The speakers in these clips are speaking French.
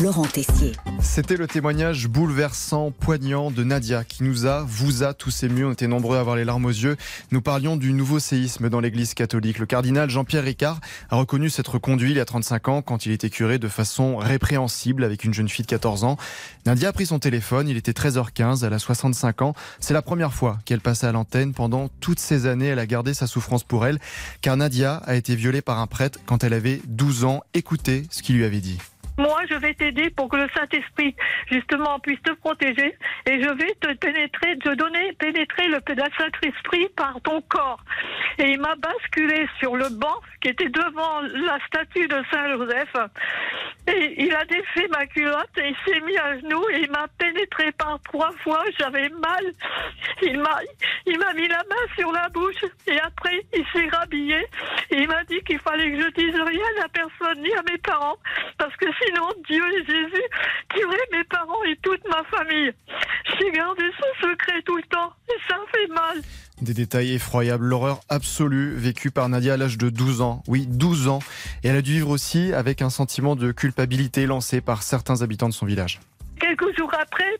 Laurent. C'était le témoignage bouleversant, poignant de Nadia qui nous a, vous a tous émus. On était nombreux à avoir les larmes aux yeux. Nous parlions du nouveau séisme dans l'église catholique. Le cardinal Jean-Pierre Ricard a reconnu s'être conduit il y a 35 ans quand il était curé de façon répréhensible avec une jeune fille de 14 ans. Nadia a pris son téléphone. Il était 13h15. Elle a 65 ans. C'est la première fois qu'elle passait à l'antenne. Pendant toutes ces années, elle a gardé sa souffrance pour elle car Nadia a été violée par un prêtre quand elle avait 12 ans. Écoutez ce qu'il lui avait dit. Moi, je vais t'aider pour que le Saint-Esprit, justement, puisse te protéger. Et je vais te pénétrer, te donner, pénétrer le Saint-Esprit par ton corps. Et il m'a basculé sur le banc qui était devant la statue de Saint-Joseph. Et il a défait ma culotte et il s'est mis à genoux et il m'a pénétré par trois fois. J'avais mal. Il m'a, il m'a mis la main sur la bouche et après il s'est rhabillé et il m'a dit qu'il fallait que je dise rien à personne ni à mes parents parce que sinon Dieu et Jésus tueraient mes parents et toute ma famille. J'ai gardé ce secret tout le temps et ça fait mal. Des détails effroyables, l'horreur absolue vécue par Nadia à l'âge de 12 ans. Oui, 12 ans. Et elle a dû vivre aussi avec un sentiment de culpabilité lancé par certains habitants de son village. Quelques jours après,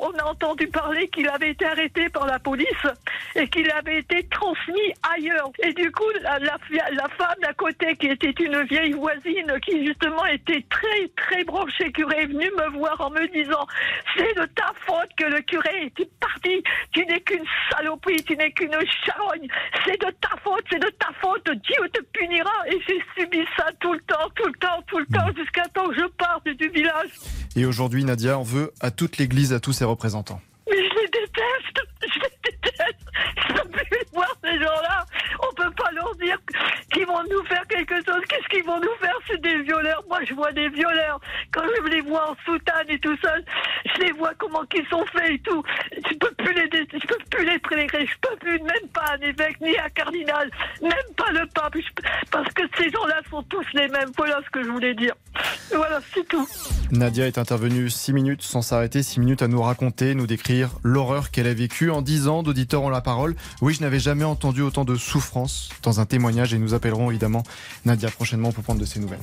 on a entendu parler qu'il avait été arrêté par la police et qu'il avait été transmis ailleurs. Et du coup, la, la, femme d'à côté, qui était une vieille voisine, qui justement était très, très branchée curé, est venue me voir en me disant C'est de ta faute que le curé est parti. Tu n'es qu'une saloperie, tu n'es qu'une charogne. C'est de ta faute, c'est de ta faute. Dieu te punira. Et j'ai subi ça tout le temps, tout le temps, tout le temps, jusqu'à temps que je parte du village. Et aujourd'hui, Nadia en veut à toute l'Église, à tous ses représentants. Mais je les déteste, je les déteste. Je peux plus voir ces gens-là. On peut pas leur dire qu'ils vont nous faire quelque chose. Qu'est-ce qu'ils vont nous faire? C'est des violeurs. Moi, je vois des violeurs. Quand je les vois en soutane et tout ça, je les vois comment qu'ils sont faits et tout. Je peux plus les, plus les prélérer. Je peux plus même pas un évêque ni un cardinal, même pas le pape, parce que ces gens-là sont tous les mêmes. Voilà ce que je voulais dire. Voilà, c'est tout. Nadia est intervenue six minutes sans s'arrêter, six minutes à nous raconter, nous décrire l'horreur qu'elle a vécue. En dix ans d'auditeurs ont la parole. Oui, je n'avais jamais entendu autant de souffrance dans un témoignage et nous appellerons évidemment Nadia prochainement pour prendre de ses nouvelles.